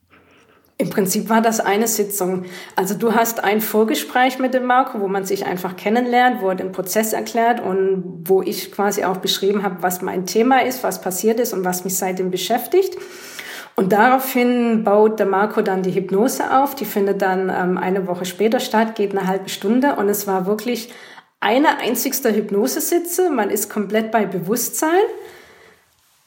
Im Prinzip war das eine Sitzung. Also du hast ein Vorgespräch mit dem Marco, wo man sich einfach kennenlernt, wo er den Prozess erklärt und wo ich quasi auch beschrieben habe, was mein Thema ist, was passiert ist und was mich seitdem beschäftigt. Und daraufhin baut der Marco dann die Hypnose auf. Die findet dann ähm, eine Woche später statt, geht eine halbe Stunde und es war wirklich eine einzigste Hypnosesitze. Man ist komplett bei Bewusstsein.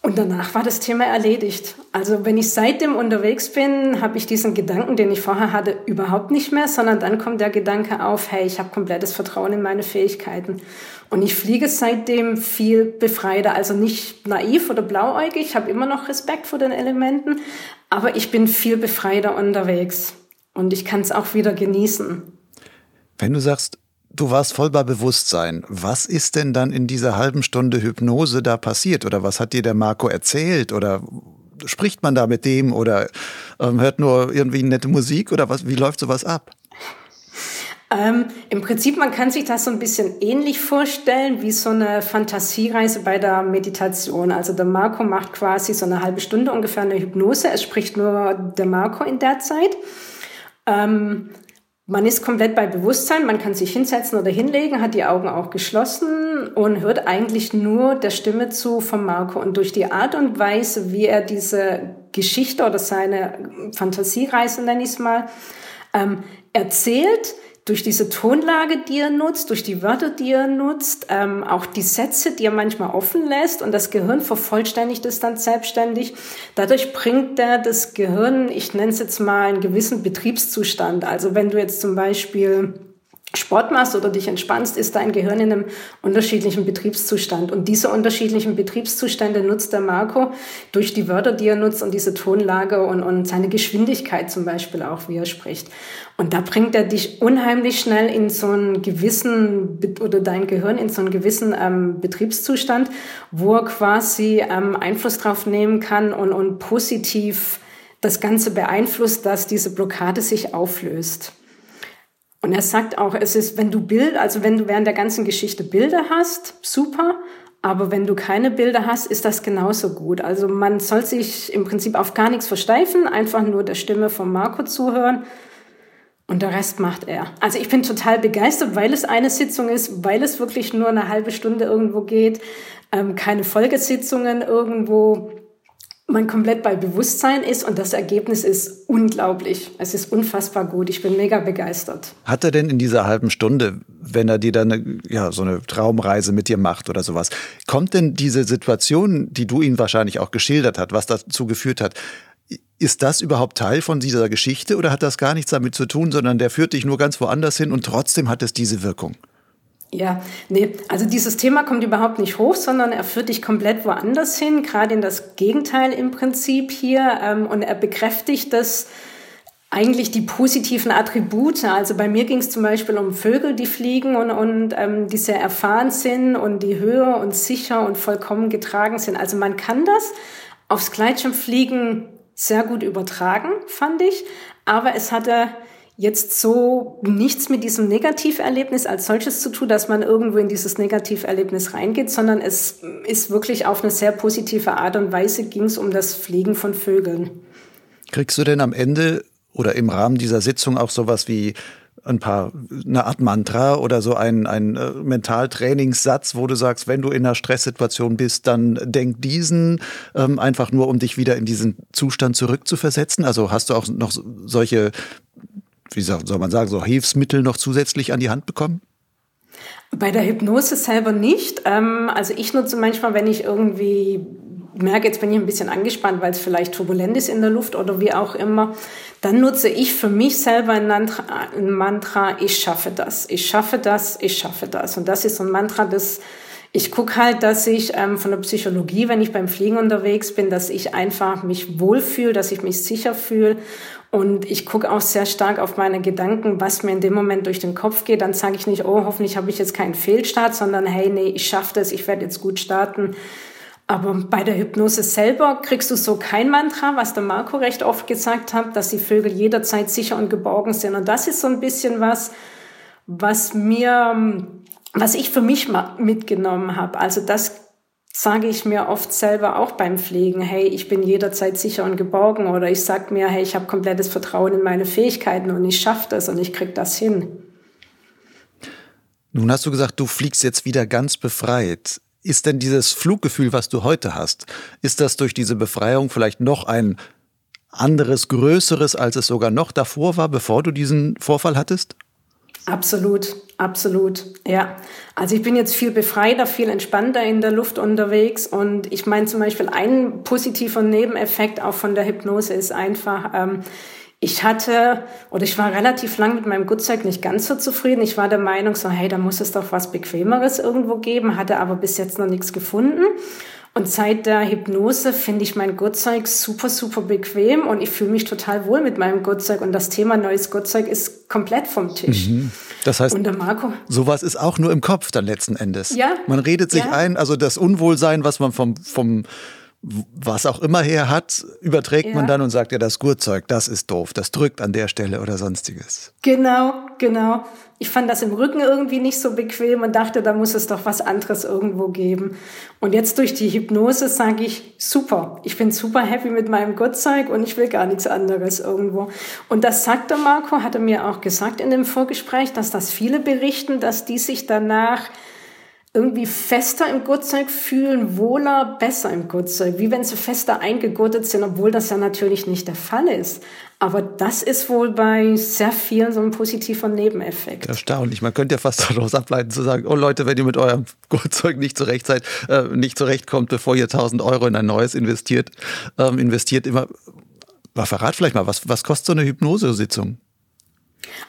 Und danach war das Thema erledigt. Also wenn ich seitdem unterwegs bin, habe ich diesen Gedanken, den ich vorher hatte, überhaupt nicht mehr, sondern dann kommt der Gedanke auf, hey, ich habe komplettes Vertrauen in meine Fähigkeiten. Und ich fliege seitdem viel befreiter, also nicht naiv oder blauäugig, ich habe immer noch Respekt vor den Elementen, aber ich bin viel befreiter unterwegs und ich kann es auch wieder genießen. Wenn du sagst, Du warst voll bei Bewusstsein. Was ist denn dann in dieser halben Stunde Hypnose da passiert? Oder was hat dir der Marco erzählt? Oder spricht man da mit dem? Oder ähm, hört nur irgendwie nette Musik? Oder was, wie läuft sowas ab? Ähm, Im Prinzip, man kann sich das so ein bisschen ähnlich vorstellen wie so eine Fantasiereise bei der Meditation. Also der Marco macht quasi so eine halbe Stunde ungefähr eine Hypnose. Es spricht nur der Marco in der Zeit. Ähm, man ist komplett bei Bewusstsein, man kann sich hinsetzen oder hinlegen, hat die Augen auch geschlossen und hört eigentlich nur der Stimme zu von Marco. Und durch die Art und Weise, wie er diese Geschichte oder seine Fantasiereise, nenne ich es mal, ähm, erzählt, durch diese Tonlage, die er nutzt, durch die Wörter, die er nutzt, ähm, auch die Sätze, die er manchmal offen lässt und das Gehirn vervollständigt es dann selbstständig. Dadurch bringt er das Gehirn, ich nenne es jetzt mal, einen gewissen Betriebszustand. Also wenn du jetzt zum Beispiel Sport machst oder dich entspannst, ist dein Gehirn in einem unterschiedlichen Betriebszustand. Und diese unterschiedlichen Betriebszustände nutzt der Marco durch die Wörter, die er nutzt und diese Tonlage und, und seine Geschwindigkeit zum Beispiel auch, wie er spricht. Und da bringt er dich unheimlich schnell in so einen gewissen, oder dein Gehirn in so einen gewissen ähm, Betriebszustand, wo er quasi ähm, Einfluss drauf nehmen kann und, und positiv das Ganze beeinflusst, dass diese Blockade sich auflöst. Und er sagt auch, es ist, wenn du Bild, also wenn du während der ganzen Geschichte Bilder hast, super. Aber wenn du keine Bilder hast, ist das genauso gut. Also man soll sich im Prinzip auf gar nichts versteifen, einfach nur der Stimme von Marco zuhören. Und der Rest macht er. Also ich bin total begeistert, weil es eine Sitzung ist, weil es wirklich nur eine halbe Stunde irgendwo geht, ähm, keine Folgesitzungen irgendwo man komplett bei Bewusstsein ist und das Ergebnis ist unglaublich. Es ist unfassbar gut. Ich bin mega begeistert. Hat er denn in dieser halben Stunde, wenn er dir dann ja, so eine Traumreise mit dir macht oder sowas, kommt denn diese Situation, die du ihm wahrscheinlich auch geschildert hast, was dazu geführt hat, Ist das überhaupt Teil von dieser Geschichte oder hat das gar nichts damit zu tun, sondern der führt dich nur ganz woanders hin und trotzdem hat es diese Wirkung? Ja, nee, also dieses Thema kommt überhaupt nicht hoch, sondern er führt dich komplett woanders hin, gerade in das Gegenteil im Prinzip hier. Ähm, und er bekräftigt das eigentlich die positiven Attribute. Also bei mir ging es zum Beispiel um Vögel, die fliegen und, und ähm, die sehr erfahren sind und die höher und sicher und vollkommen getragen sind. Also man kann das aufs Gleitschirmfliegen sehr gut übertragen, fand ich. Aber es hatte jetzt so nichts mit diesem Negativerlebnis als solches zu tun, dass man irgendwo in dieses Negativerlebnis reingeht, sondern es ist wirklich auf eine sehr positive Art und Weise ging es um das Fliegen von Vögeln. Kriegst du denn am Ende oder im Rahmen dieser Sitzung auch sowas wie ein paar, eine Art Mantra oder so ein, ein äh, Mentaltrainingssatz, wo du sagst, wenn du in einer Stresssituation bist, dann denk diesen, ähm, einfach nur um dich wieder in diesen Zustand zurückzuversetzen. Also hast du auch noch solche wie soll man sagen, so Hilfsmittel noch zusätzlich an die Hand bekommen? Bei der Hypnose selber nicht. Ähm, also ich nutze manchmal, wenn ich irgendwie merke, jetzt bin ich ein bisschen angespannt, weil es vielleicht turbulent ist in der Luft oder wie auch immer, dann nutze ich für mich selber ein Mantra, ich schaffe das, ich schaffe das, ich schaffe das. Und das ist so ein Mantra, das ich gucke halt, dass ich ähm, von der Psychologie, wenn ich beim Fliegen unterwegs bin, dass ich einfach mich wohlfühle, dass ich mich sicher fühle und ich gucke auch sehr stark auf meine Gedanken, was mir in dem Moment durch den Kopf geht. Dann sage ich nicht, oh, hoffentlich habe ich jetzt keinen Fehlstart, sondern hey, nee, ich schaffe das, ich werde jetzt gut starten. Aber bei der Hypnose selber kriegst du so kein Mantra, was der Marco recht oft gesagt hat, dass die Vögel jederzeit sicher und geborgen sind. Und das ist so ein bisschen was, was mir, was ich für mich mitgenommen habe. Also das sage ich mir oft selber auch beim Pflegen, hey, ich bin jederzeit sicher und geborgen oder ich sage mir, hey, ich habe komplettes Vertrauen in meine Fähigkeiten und ich schaffe das und ich kriege das hin. Nun hast du gesagt, du fliegst jetzt wieder ganz befreit. Ist denn dieses Fluggefühl, was du heute hast, ist das durch diese Befreiung vielleicht noch ein anderes, größeres, als es sogar noch davor war, bevor du diesen Vorfall hattest? Absolut, absolut, ja. Also ich bin jetzt viel befreiter, viel entspannter in der Luft unterwegs und ich meine zum Beispiel ein positiver Nebeneffekt auch von der Hypnose ist einfach, ähm, ich hatte oder ich war relativ lang mit meinem Gutzeug nicht ganz so zufrieden. Ich war der Meinung so, hey, da muss es doch was Bequemeres irgendwo geben, hatte aber bis jetzt noch nichts gefunden. Und seit der Hypnose finde ich mein Gurtzeug super, super bequem und ich fühle mich total wohl mit meinem Gurtzeug. Und das Thema neues Gurtzeug ist komplett vom Tisch. Mhm. Das heißt, und der Marco, sowas ist auch nur im Kopf dann letzten Endes. Ja. Man redet sich ja. ein, also das Unwohlsein, was man vom, vom was auch immer her hat, überträgt ja. man dann und sagt, ja, das Gurtzeug, das ist doof, das drückt an der Stelle oder sonstiges. Genau, genau. Ich fand das im Rücken irgendwie nicht so bequem und dachte, da muss es doch was anderes irgendwo geben. Und jetzt durch die Hypnose sage ich, super, ich bin super happy mit meinem Gurtzeug und ich will gar nichts anderes irgendwo. Und das sagte Marco, hatte mir auch gesagt in dem Vorgespräch, dass das viele berichten, dass die sich danach irgendwie fester im Gurtzeug fühlen, wohler, besser im Gurtzeug, wie wenn sie fester eingegurtet sind, obwohl das ja natürlich nicht der Fall ist. Aber das ist wohl bei sehr vielen so ein positiver Nebeneffekt. Erstaunlich. Man könnte ja fast [LAUGHS] daraus ableiten zu sagen, oh Leute, wenn ihr mit eurem [LAUGHS] Gurtzeug nicht zurecht seid, äh, nicht zurechtkommt, bevor ihr 1000 Euro in ein neues investiert, ähm, investiert immer, verrat vielleicht mal, was, was kostet so eine Hypnosesitzung?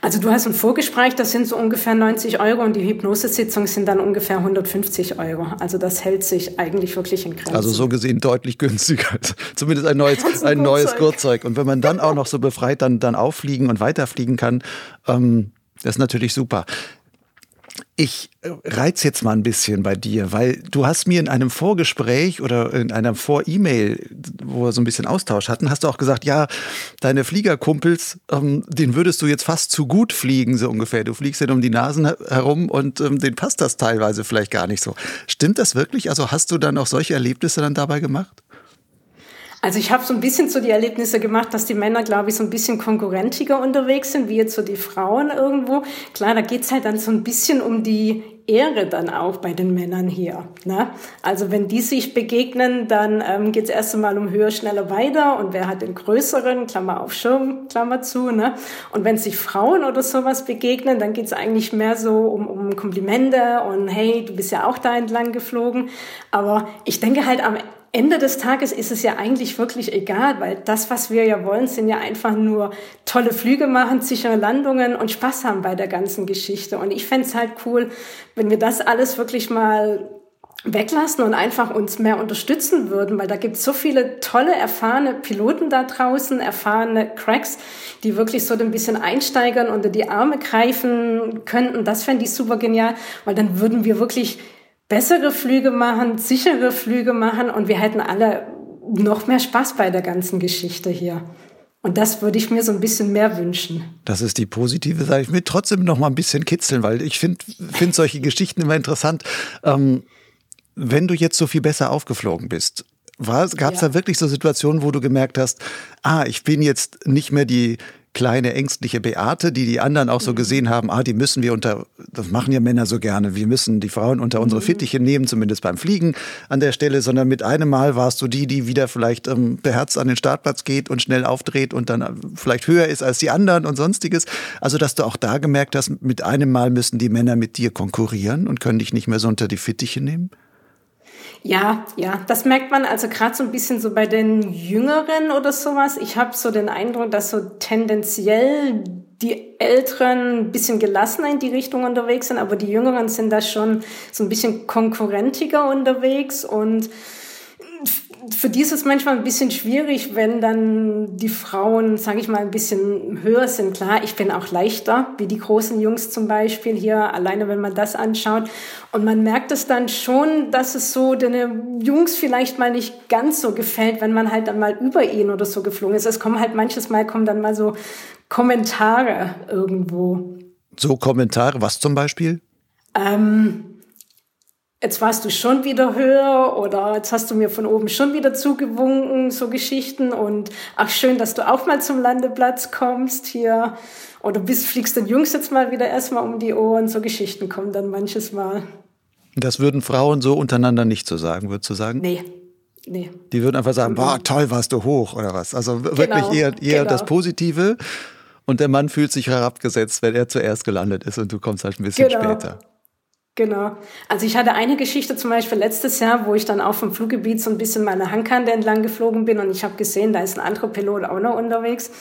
Also du hast ein Vorgespräch, das sind so ungefähr 90 Euro und die Hypnosesitzung sind dann ungefähr 150 Euro. Also das hält sich eigentlich wirklich in Grenzen. Also so gesehen deutlich günstiger. [LAUGHS] Zumindest ein neues, [LAUGHS] ein, ein neues Gurtzeug. Und wenn man dann auch noch so befreit dann, dann auffliegen und weiterfliegen kann, ähm, das ist natürlich super. Ich äh, reiz jetzt mal ein bisschen bei dir, weil du hast mir in einem Vorgespräch oder in einer Vor-E-Mail, wo wir so ein bisschen Austausch hatten, hast du auch gesagt, ja, deine Fliegerkumpels, ähm, den würdest du jetzt fast zu gut fliegen, so ungefähr. Du fliegst denen um die Nasen herum und ähm, denen passt das teilweise vielleicht gar nicht so. Stimmt das wirklich? Also hast du dann auch solche Erlebnisse dann dabei gemacht? Also ich habe so ein bisschen so die Erlebnisse gemacht, dass die Männer, glaube ich, so ein bisschen konkurrentiger unterwegs sind, wie jetzt so die Frauen irgendwo. Klar, da geht's halt dann so ein bisschen um die Ehre dann auch bei den Männern hier. Ne? Also wenn die sich begegnen, dann ähm, geht's erst einmal um höher, schneller, weiter und wer hat den größeren, Klammer auf Schirm, Klammer zu. Ne? Und wenn sich Frauen oder sowas begegnen, dann geht's eigentlich mehr so um, um Komplimente und hey, du bist ja auch da entlang geflogen. Aber ich denke halt am Ende des Tages ist es ja eigentlich wirklich egal, weil das, was wir ja wollen, sind ja einfach nur tolle Flüge machen, sichere Landungen und Spaß haben bei der ganzen Geschichte. Und ich fände es halt cool, wenn wir das alles wirklich mal weglassen und einfach uns mehr unterstützen würden, weil da gibt es so viele tolle, erfahrene Piloten da draußen, erfahrene Cracks, die wirklich so ein bisschen Einsteigern unter die Arme greifen könnten. Das fände ich super genial, weil dann würden wir wirklich bessere Flüge machen, sichere Flüge machen und wir hätten alle noch mehr Spaß bei der ganzen Geschichte hier. Und das würde ich mir so ein bisschen mehr wünschen. Das ist die positive Seite. Ich will trotzdem noch mal ein bisschen kitzeln, weil ich finde find solche Geschichten immer interessant. Ähm wenn du jetzt so viel besser aufgeflogen bist, gab es ja. da wirklich so Situationen, wo du gemerkt hast, ah, ich bin jetzt nicht mehr die kleine ängstliche Beate, die die anderen auch so mhm. gesehen haben, ah, die müssen wir unter, das machen ja Männer so gerne, wir müssen die Frauen unter unsere mhm. Fittiche nehmen, zumindest beim Fliegen an der Stelle, sondern mit einem Mal warst du die, die wieder vielleicht ähm, beherzt an den Startplatz geht und schnell aufdreht und dann äh, vielleicht höher ist als die anderen und sonstiges. Also, dass du auch da gemerkt hast, mit einem Mal müssen die Männer mit dir konkurrieren und können dich nicht mehr so unter die Fittiche nehmen? Ja, ja, das merkt man also gerade so ein bisschen so bei den Jüngeren oder sowas. Ich habe so den Eindruck, dass so tendenziell die Älteren ein bisschen gelassener in die Richtung unterwegs sind, aber die Jüngeren sind da schon so ein bisschen konkurrentiger unterwegs und für die ist es manchmal ein bisschen schwierig, wenn dann die Frauen, sage ich mal, ein bisschen höher sind. Klar, ich bin auch leichter, wie die großen Jungs zum Beispiel hier, alleine wenn man das anschaut. Und man merkt es dann schon, dass es so den Jungs vielleicht mal nicht ganz so gefällt, wenn man halt dann mal über ihn oder so geflogen ist. Es kommen halt manches Mal kommen dann mal so Kommentare irgendwo. So Kommentare, was zum Beispiel? Ähm, jetzt warst du schon wieder höher oder jetzt hast du mir von oben schon wieder zugewunken, so Geschichten und ach schön, dass du auch mal zum Landeplatz kommst hier oder bist, fliegst den Jungs jetzt mal wieder erstmal um die Ohren, so Geschichten kommen dann manches Mal. Das würden Frauen so untereinander nicht so sagen, würdest du sagen? Nee. Nee. Die würden einfach sagen, boah, toll, warst du hoch oder was. Also wirklich genau, eher, eher genau. das Positive. Und der Mann fühlt sich herabgesetzt, wenn er zuerst gelandet ist und du kommst halt ein bisschen genau. später. Genau. Also ich hatte eine Geschichte zum Beispiel letztes Jahr, wo ich dann auf dem Fluggebiet so ein bisschen meine Hangkante entlang geflogen bin und ich habe gesehen, da ist ein anderer Pilot auch noch unterwegs.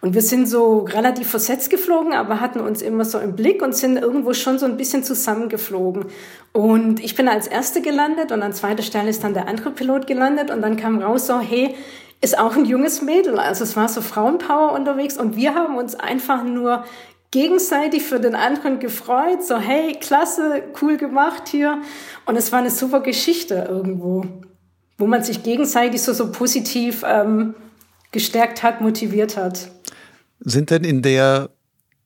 Und wir sind so relativ versetzt geflogen, aber hatten uns immer so im Blick und sind irgendwo schon so ein bisschen zusammengeflogen. Und ich bin als Erste gelandet und an zweiter Stelle ist dann der andere Pilot gelandet und dann kam raus so, hey, ist auch ein junges Mädel. Also es war so Frauenpower unterwegs und wir haben uns einfach nur gegenseitig für den anderen gefreut, so hey, klasse, cool gemacht hier. Und es war eine super Geschichte irgendwo, wo man sich gegenseitig so, so positiv ähm, gestärkt hat, motiviert hat. Sind denn in der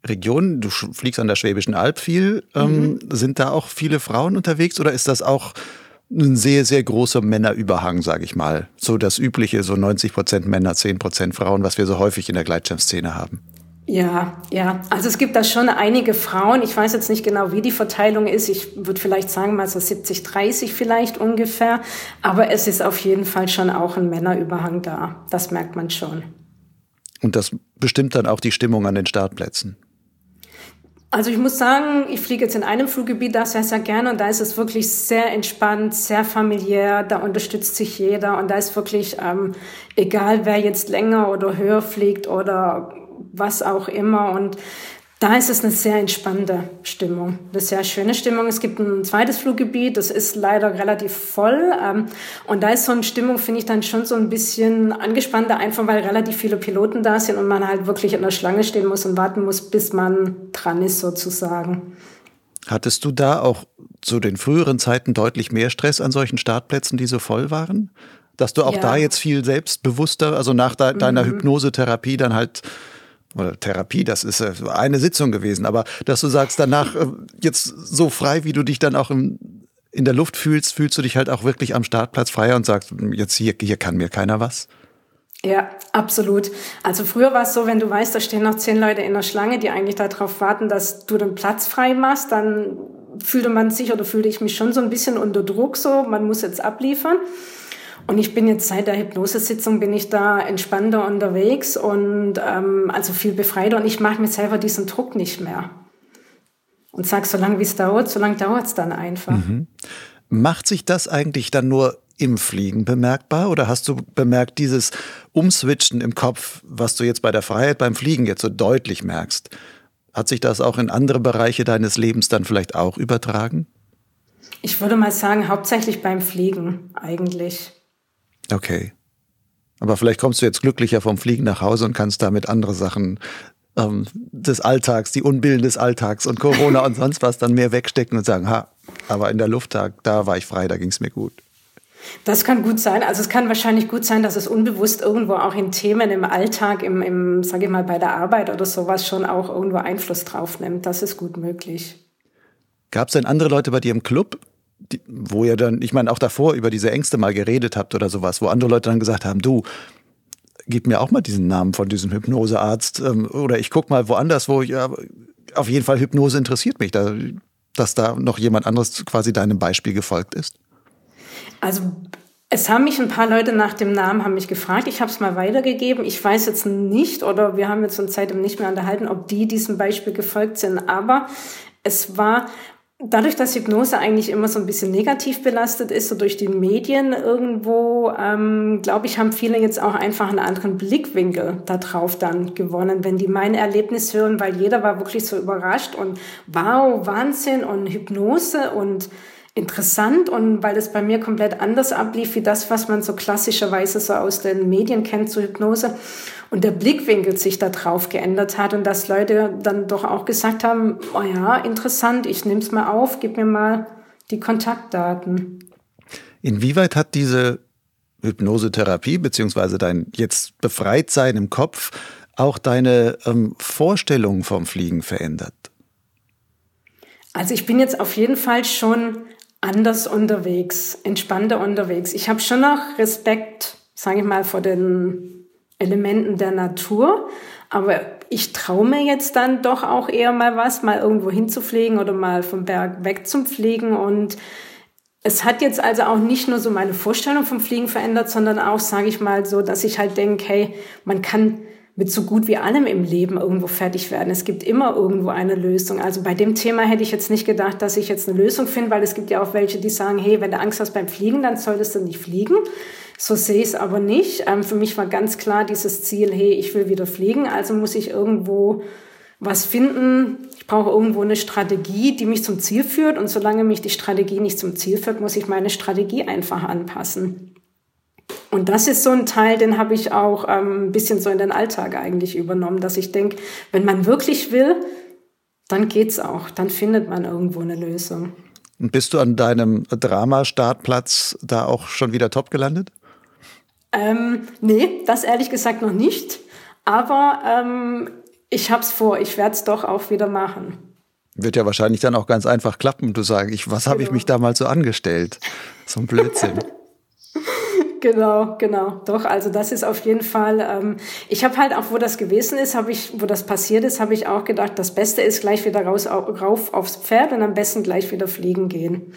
Region, du fliegst an der Schwäbischen Alb viel, ähm, mhm. sind da auch viele Frauen unterwegs oder ist das auch ein sehr, sehr großer Männerüberhang, sage ich mal. So das übliche, so 90 Prozent Männer, 10 Prozent Frauen, was wir so häufig in der Gleitschirmszene haben. Ja, ja. Also es gibt da schon einige Frauen. Ich weiß jetzt nicht genau, wie die Verteilung ist. Ich würde vielleicht sagen, mal so 70, 30 vielleicht ungefähr. Aber es ist auf jeden Fall schon auch ein Männerüberhang da. Das merkt man schon. Und das bestimmt dann auch die Stimmung an den Startplätzen. Also ich muss sagen, ich fliege jetzt in einem Fluggebiet da sehr, sehr gerne und da ist es wirklich sehr entspannt, sehr familiär, da unterstützt sich jeder und da ist wirklich ähm, egal, wer jetzt länger oder höher fliegt oder was auch immer. Und da ist es eine sehr entspannte Stimmung, eine sehr schöne Stimmung. Es gibt ein zweites Fluggebiet, das ist leider relativ voll. Ähm, und da ist so eine Stimmung, finde ich, dann schon so ein bisschen angespannter, einfach weil relativ viele Piloten da sind und man halt wirklich in der Schlange stehen muss und warten muss, bis man dran ist, sozusagen. Hattest du da auch zu den früheren Zeiten deutlich mehr Stress an solchen Startplätzen, die so voll waren? Dass du auch ja. da jetzt viel selbstbewusster, also nach de deiner mhm. Hypnosetherapie dann halt oder Therapie, das ist äh, eine Sitzung gewesen, aber dass du sagst, danach äh, jetzt so frei, wie du dich dann auch im, in der Luft fühlst, fühlst du dich halt auch wirklich am Startplatz freier und sagst, jetzt hier, hier kann mir keiner was? Ja, absolut. Also früher war es so, wenn du weißt, da stehen noch zehn Leute in der Schlange, die eigentlich darauf warten, dass du den Platz frei machst, dann fühlte man sich oder fühlte ich mich schon so ein bisschen unter Druck so, man muss jetzt abliefern. Und ich bin jetzt seit der Hypnosesitzung bin ich da entspannter unterwegs und ähm, also viel befreiter und ich mache mir selber diesen Druck nicht mehr. Und sag, solange wie es dauert, solange dauert es dann einfach. Mhm. Macht sich das eigentlich dann nur im Fliegen bemerkbar oder hast du bemerkt, dieses Umswitchen im Kopf, was du jetzt bei der Freiheit beim Fliegen jetzt so deutlich merkst, hat sich das auch in andere Bereiche deines Lebens dann vielleicht auch übertragen? Ich würde mal sagen, hauptsächlich beim Fliegen eigentlich. Okay. Aber vielleicht kommst du jetzt glücklicher vom Fliegen nach Hause und kannst damit andere Sachen ähm, des Alltags, die Unbillen des Alltags und Corona und sonst was dann mehr wegstecken und sagen, ha, aber in der Lufttag, da war ich frei, da ging es mir gut. Das kann gut sein. Also es kann wahrscheinlich gut sein, dass es unbewusst irgendwo auch in Themen im Alltag, im, im sage ich mal, bei der Arbeit oder sowas schon auch irgendwo Einfluss drauf nimmt. Das ist gut möglich. Gab es denn andere Leute bei dir im Club, die, wo ihr dann, ich meine, auch davor über diese Ängste mal geredet habt oder sowas, wo andere Leute dann gesagt haben, du, gib mir auch mal diesen Namen von diesem Hypnosearzt ähm, oder ich guck mal woanders, wo ich, ja, auf jeden Fall Hypnose interessiert mich, da, dass da noch jemand anderes quasi deinem Beispiel gefolgt ist? Also es haben mich ein paar Leute nach dem Namen haben mich gefragt. Ich habe es mal weitergegeben. Ich weiß jetzt nicht oder wir haben jetzt uns seitdem nicht mehr unterhalten, ob die diesem Beispiel gefolgt sind. Aber es war Dadurch, dass Hypnose eigentlich immer so ein bisschen negativ belastet ist, so durch die Medien irgendwo, ähm, glaube ich, haben viele jetzt auch einfach einen anderen Blickwinkel darauf dann gewonnen, wenn die mein Erlebnis hören, weil jeder war wirklich so überrascht und wow, Wahnsinn und Hypnose und interessant und weil es bei mir komplett anders ablief wie das, was man so klassischerweise so aus den Medien kennt zu Hypnose und der Blickwinkel sich da drauf geändert hat und dass Leute dann doch auch gesagt haben, oh ja, interessant, ich nehme es mal auf, gib mir mal die Kontaktdaten. Inwieweit hat diese Hypnosetherapie beziehungsweise dein jetzt befreit sein im Kopf auch deine ähm, Vorstellung vom Fliegen verändert? Also ich bin jetzt auf jeden Fall schon anders unterwegs, entspannter unterwegs. Ich habe schon noch Respekt, sage ich mal, vor den Elementen der Natur, aber ich traue mir jetzt dann doch auch eher mal was, mal irgendwo hinzufliegen oder mal vom Berg weg zum Fliegen und es hat jetzt also auch nicht nur so meine Vorstellung vom Fliegen verändert, sondern auch, sage ich mal, so, dass ich halt denke, hey, man kann mit so gut wie allem im Leben irgendwo fertig werden. Es gibt immer irgendwo eine Lösung. Also bei dem Thema hätte ich jetzt nicht gedacht, dass ich jetzt eine Lösung finde, weil es gibt ja auch welche, die sagen, hey, wenn du Angst hast beim Fliegen, dann solltest du nicht fliegen. So sehe ich es aber nicht. Ähm, für mich war ganz klar dieses Ziel, hey, ich will wieder fliegen, also muss ich irgendwo was finden. Ich brauche irgendwo eine Strategie, die mich zum Ziel führt. Und solange mich die Strategie nicht zum Ziel führt, muss ich meine Strategie einfach anpassen. Und das ist so ein Teil, den habe ich auch ähm, ein bisschen so in den Alltag eigentlich übernommen, dass ich denke, wenn man wirklich will, dann geht's auch, dann findet man irgendwo eine Lösung. Und bist du an deinem Drama-Startplatz da auch schon wieder top gelandet? Ähm, nee, das ehrlich gesagt noch nicht. Aber ähm, ich hab's vor, ich werde es doch auch wieder machen. Wird ja wahrscheinlich dann auch ganz einfach klappen. Du sagst, ich, was habe ich genau. mich damals so angestellt? So ein Blödsinn. [LAUGHS] Genau, genau. Doch, also das ist auf jeden Fall. Ähm, ich habe halt auch, wo das gewesen ist, habe ich, wo das passiert ist, habe ich auch gedacht, das Beste ist gleich wieder raus, rauf aufs Pferd und am besten gleich wieder fliegen gehen.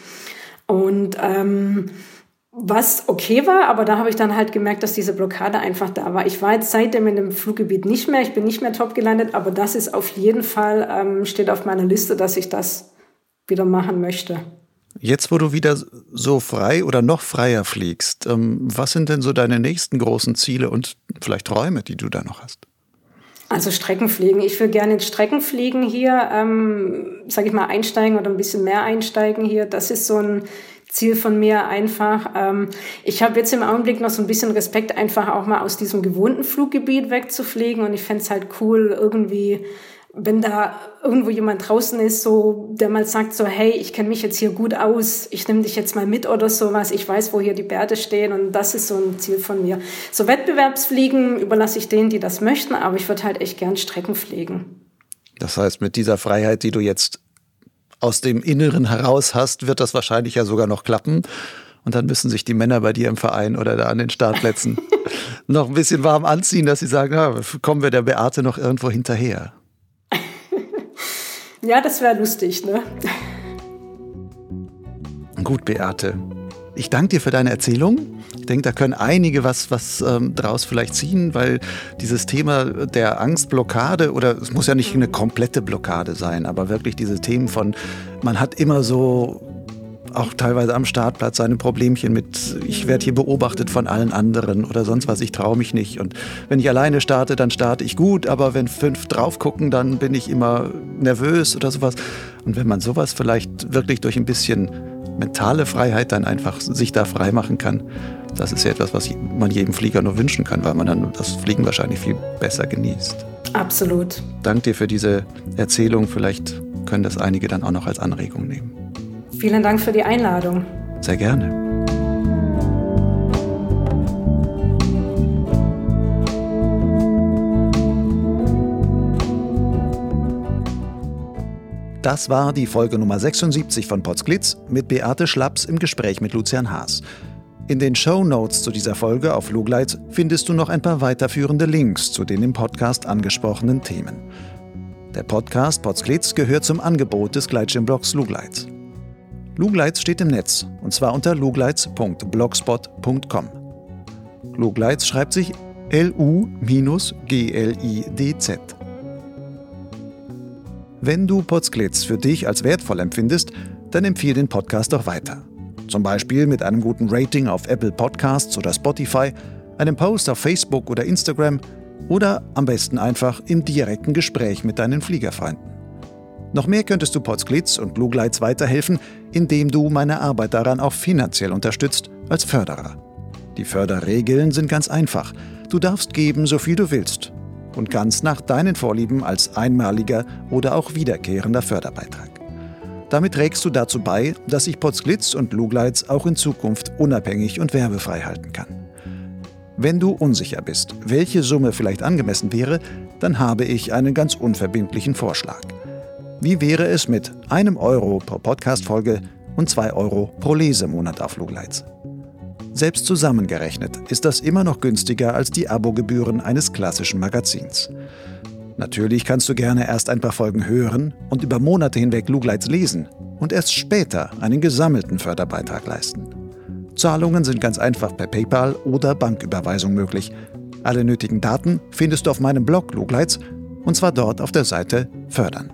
Und ähm, was okay war, aber da habe ich dann halt gemerkt, dass diese Blockade einfach da war. Ich war jetzt seitdem in dem Fluggebiet nicht mehr, ich bin nicht mehr top gelandet, aber das ist auf jeden Fall, ähm, steht auf meiner Liste, dass ich das wieder machen möchte. Jetzt, wo du wieder so frei oder noch freier fliegst, ähm, was sind denn so deine nächsten großen Ziele und vielleicht Träume, die du da noch hast? Also Streckenfliegen. Ich will gerne Streckenfliegen hier, ähm, sage ich mal, einsteigen oder ein bisschen mehr einsteigen hier. Das ist so ein Ziel von mir einfach. Ähm, ich habe jetzt im Augenblick noch so ein bisschen Respekt, einfach auch mal aus diesem gewohnten Fluggebiet wegzufliegen. Und ich fände es halt cool, irgendwie wenn da irgendwo jemand draußen ist, so, der mal sagt so, hey, ich kenne mich jetzt hier gut aus, ich nehme dich jetzt mal mit oder sowas, ich weiß, wo hier die Bärte stehen und das ist so ein Ziel von mir. So Wettbewerbsfliegen überlasse ich denen, die das möchten, aber ich würde halt echt gern Strecken fliegen. Das heißt, mit dieser Freiheit, die du jetzt aus dem Inneren heraus hast, wird das wahrscheinlich ja sogar noch klappen. Und dann müssen sich die Männer bei dir im Verein oder da an den Startplätzen [LAUGHS] noch ein bisschen warm anziehen, dass sie sagen, ja, kommen wir der Beate noch irgendwo hinterher. Ja, das wäre lustig, ne? Gut, Beate. Ich danke dir für deine Erzählung. Ich denke, da können einige was, was ähm, daraus vielleicht ziehen, weil dieses Thema der Angstblockade oder es muss ja nicht eine komplette Blockade sein, aber wirklich diese Themen von, man hat immer so auch teilweise am Startplatz seine Problemchen mit, ich werde hier beobachtet von allen anderen oder sonst was, ich traue mich nicht. Und wenn ich alleine starte, dann starte ich gut, aber wenn fünf drauf gucken, dann bin ich immer nervös oder sowas. Und wenn man sowas vielleicht wirklich durch ein bisschen mentale Freiheit dann einfach sich da frei machen kann, das ist ja etwas, was man jedem Flieger nur wünschen kann, weil man dann das Fliegen wahrscheinlich viel besser genießt. Absolut. Dank dir für diese Erzählung. Vielleicht können das einige dann auch noch als Anregung nehmen. Vielen Dank für die Einladung. Sehr gerne. Das war die Folge Nummer 76 von Potsglitz mit Beate Schlaps im Gespräch mit Lucian Haas. In den Show Notes zu dieser Folge auf Lugleitz findest du noch ein paar weiterführende Links zu den im Podcast angesprochenen Themen. Der Podcast Potsglitz gehört zum Angebot des Gleitschirmblogs Lugleitz. Lugleitz steht im Netz und zwar unter lugleitz.blogspot.com. Lugleitz schreibt sich L-U-G-L-I-D-Z. Wenn du Potsglitz für dich als wertvoll empfindest, dann empfehle den Podcast doch weiter. Zum Beispiel mit einem guten Rating auf Apple Podcasts oder Spotify, einem Post auf Facebook oder Instagram oder am besten einfach im direkten Gespräch mit deinen Fliegerfreunden. Noch mehr könntest du Potsglitz und Lugleitz weiterhelfen, indem du meine Arbeit daran auch finanziell unterstützt als Förderer. Die Förderregeln sind ganz einfach. Du darfst geben, so viel du willst. Und ganz nach deinen Vorlieben als einmaliger oder auch wiederkehrender Förderbeitrag. Damit trägst du dazu bei, dass sich Potsglitz und Lugleitz auch in Zukunft unabhängig und werbefrei halten kann. Wenn du unsicher bist, welche Summe vielleicht angemessen wäre, dann habe ich einen ganz unverbindlichen Vorschlag. Wie wäre es mit einem Euro pro Podcast-Folge und zwei Euro pro Lesemonat auf Lugleitz? Selbst zusammengerechnet ist das immer noch günstiger als die Abogebühren eines klassischen Magazins. Natürlich kannst du gerne erst ein paar Folgen hören und über Monate hinweg Lugleitz lesen und erst später einen gesammelten Förderbeitrag leisten. Zahlungen sind ganz einfach per PayPal oder Banküberweisung möglich. Alle nötigen Daten findest du auf meinem Blog Lugleitz und zwar dort auf der Seite Fördern.